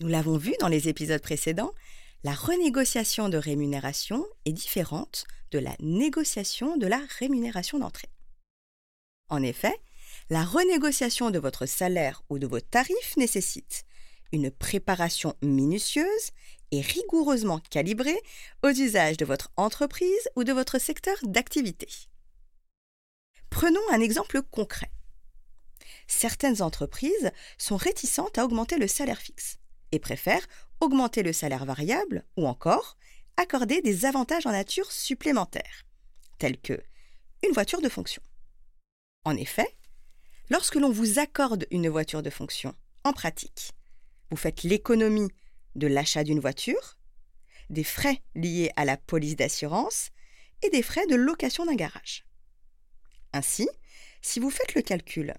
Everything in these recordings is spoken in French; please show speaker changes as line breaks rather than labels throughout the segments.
Nous l'avons vu dans les épisodes précédents, la renégociation de rémunération est différente de la négociation de la rémunération d'entrée. En effet, la renégociation de votre salaire ou de vos tarifs nécessite une préparation minutieuse et rigoureusement calibrée aux usages de votre entreprise ou de votre secteur d'activité. Prenons un exemple concret. Certaines entreprises sont réticentes à augmenter le salaire fixe et préfèrent augmenter le salaire variable ou encore accorder des avantages en nature supplémentaires, tels que une voiture de fonction. En effet, lorsque l'on vous accorde une voiture de fonction, en pratique, vous faites l'économie de l'achat d'une voiture, des frais liés à la police d'assurance et des frais de location d'un garage. Ainsi, si vous faites le calcul,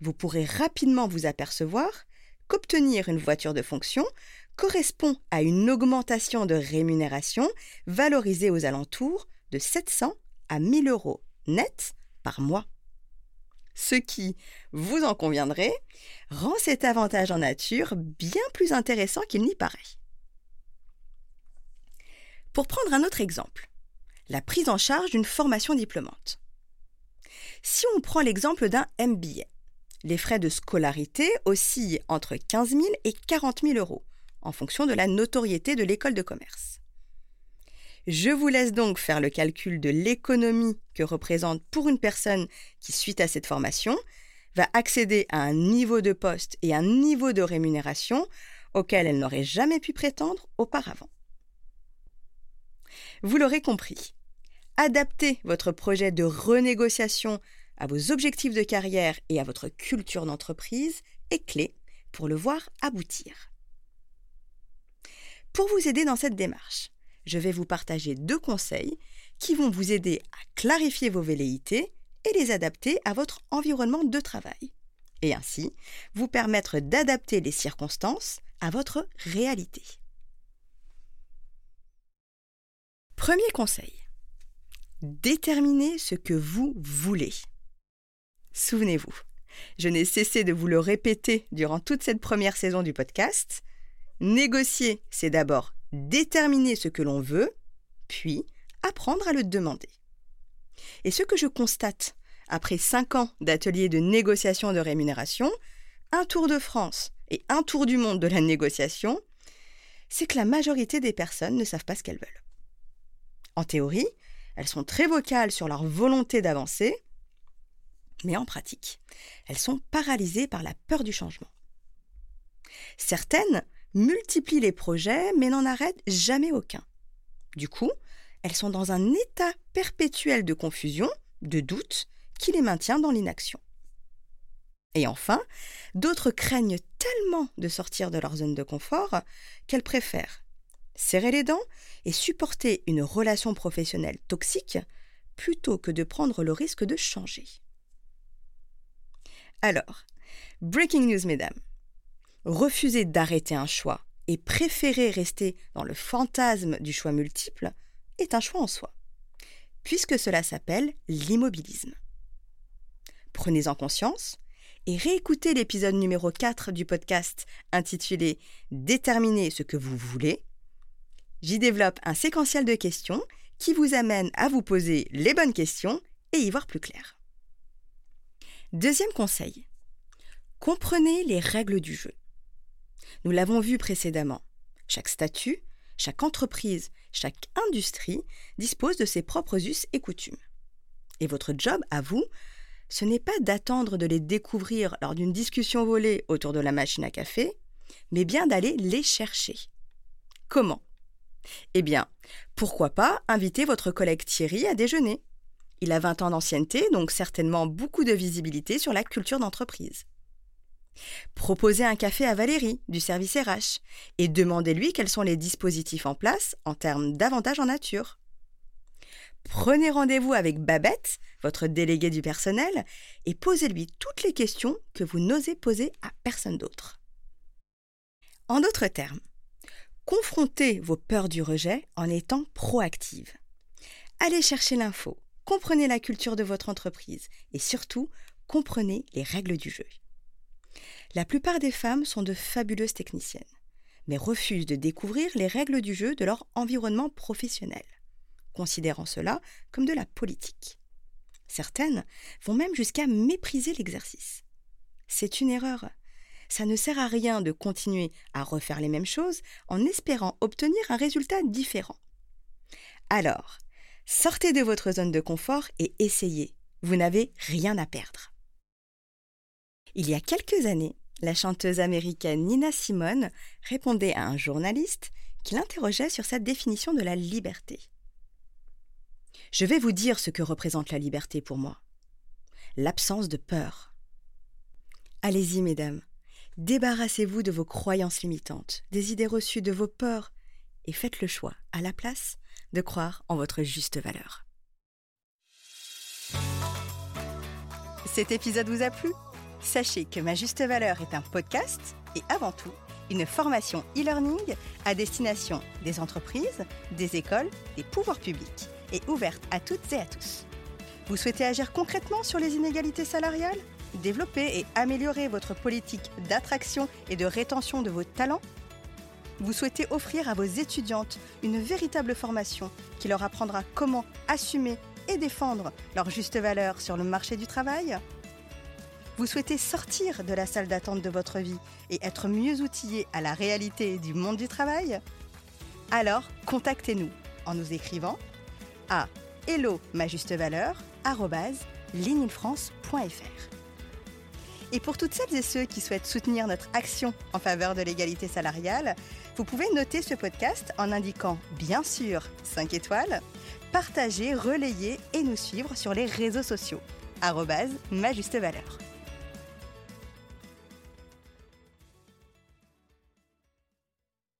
vous pourrez rapidement vous apercevoir qu'obtenir une voiture de fonction correspond à une augmentation de rémunération valorisée aux alentours de 700 à 1000 euros net par mois. Ce qui, vous en conviendrez, rend cet avantage en nature bien plus intéressant qu'il n'y paraît. Pour prendre un autre exemple, la prise en charge d'une formation diplômante. Si on prend l'exemple d'un MBA, les frais de scolarité oscillent entre 15 000 et 40 000 euros, en fonction de la notoriété de l'école de commerce. Je vous laisse donc faire le calcul de l'économie que représente pour une personne qui, suite à cette formation, va accéder à un niveau de poste et un niveau de rémunération auquel elle n'aurait jamais pu prétendre auparavant. Vous l'aurez compris, adaptez votre projet de renégociation à vos objectifs de carrière et à votre culture d'entreprise est clé pour le voir aboutir. Pour vous aider dans cette démarche, je vais vous partager deux conseils qui vont vous aider à clarifier vos velléités et les adapter à votre environnement de travail, et ainsi vous permettre d'adapter les circonstances à votre réalité. Premier conseil. Déterminez ce que vous voulez. Souvenez-vous, je n'ai cessé de vous le répéter durant toute cette première saison du podcast. Négocier, c'est d'abord déterminer ce que l'on veut, puis apprendre à le demander. Et ce que je constate après cinq ans d'ateliers de négociation de rémunération, un tour de France et un tour du monde de la négociation, c'est que la majorité des personnes ne savent pas ce qu'elles veulent. En théorie, elles sont très vocales sur leur volonté d'avancer, mais en pratique, elles sont paralysées par la peur du changement. Certaines multiplient les projets mais n'en arrêtent jamais aucun. Du coup, elles sont dans un état perpétuel de confusion, de doute, qui les maintient dans l'inaction. Et enfin, d'autres craignent tellement de sortir de leur zone de confort qu'elles préfèrent serrer les dents et supporter une relation professionnelle toxique plutôt que de prendre le risque de changer. Alors, breaking news, mesdames. Refuser d'arrêter un choix et préférer rester dans le fantasme du choix multiple est un choix en soi, puisque cela s'appelle l'immobilisme. Prenez-en conscience et réécoutez l'épisode numéro 4 du podcast intitulé Déterminer ce que vous voulez. J'y développe un séquentiel de questions qui vous amène à vous poser les bonnes questions et y voir plus clair. Deuxième conseil. Comprenez les règles du jeu. Nous l'avons vu précédemment. Chaque statut, chaque entreprise, chaque industrie dispose de ses propres us et coutumes. Et votre job, à vous, ce n'est pas d'attendre de les découvrir lors d'une discussion volée autour de la machine à café, mais bien d'aller les chercher. Comment? Eh bien, pourquoi pas inviter votre collègue Thierry à déjeuner? Il a 20 ans d'ancienneté, donc certainement beaucoup de visibilité sur la culture d'entreprise. Proposez un café à Valérie du service RH et demandez-lui quels sont les dispositifs en place en termes d'avantages en nature. Prenez rendez-vous avec Babette, votre délégué du personnel, et posez-lui toutes les questions que vous n'osez poser à personne d'autre. En d'autres termes, confrontez vos peurs du rejet en étant proactive. Allez chercher l'info, comprenez la culture de votre entreprise et surtout, comprenez les règles du jeu. La plupart des femmes sont de fabuleuses techniciennes, mais refusent de découvrir les règles du jeu de leur environnement professionnel, considérant cela comme de la politique. Certaines vont même jusqu'à mépriser l'exercice. C'est une erreur. Ça ne sert à rien de continuer à refaire les mêmes choses en espérant obtenir un résultat différent. Alors, sortez de votre zone de confort et essayez. Vous n'avez rien à perdre. Il y a quelques années, la chanteuse américaine Nina Simone répondait à un journaliste qui l'interrogeait sur sa définition de la liberté. Je vais vous dire ce que représente la liberté pour moi. L'absence de peur. Allez-y, mesdames, débarrassez-vous de vos croyances limitantes, des idées reçues, de vos peurs, et faites le choix, à la place, de croire en votre juste valeur. Cet épisode vous a plu? Sachez que Ma Juste Valeur est un podcast et avant tout une formation e-learning à destination des entreprises, des écoles, des pouvoirs publics et ouverte à toutes et à tous. Vous souhaitez agir concrètement sur les inégalités salariales? Développer et améliorer votre politique d'attraction et de rétention de vos talents? Vous souhaitez offrir à vos étudiantes une véritable formation qui leur apprendra comment assumer et défendre leur juste valeur sur le marché du travail vous souhaitez sortir de la salle d'attente de votre vie et être mieux outillé à la réalité du monde du travail Alors, contactez-nous en nous écrivant à hello ma juste valeur Et pour toutes celles et ceux qui souhaitent soutenir notre action en faveur de l'égalité salariale, vous pouvez noter ce podcast en indiquant bien sûr 5 étoiles, partager, relayer et nous suivre sur les réseaux sociaux. ma juste valeur.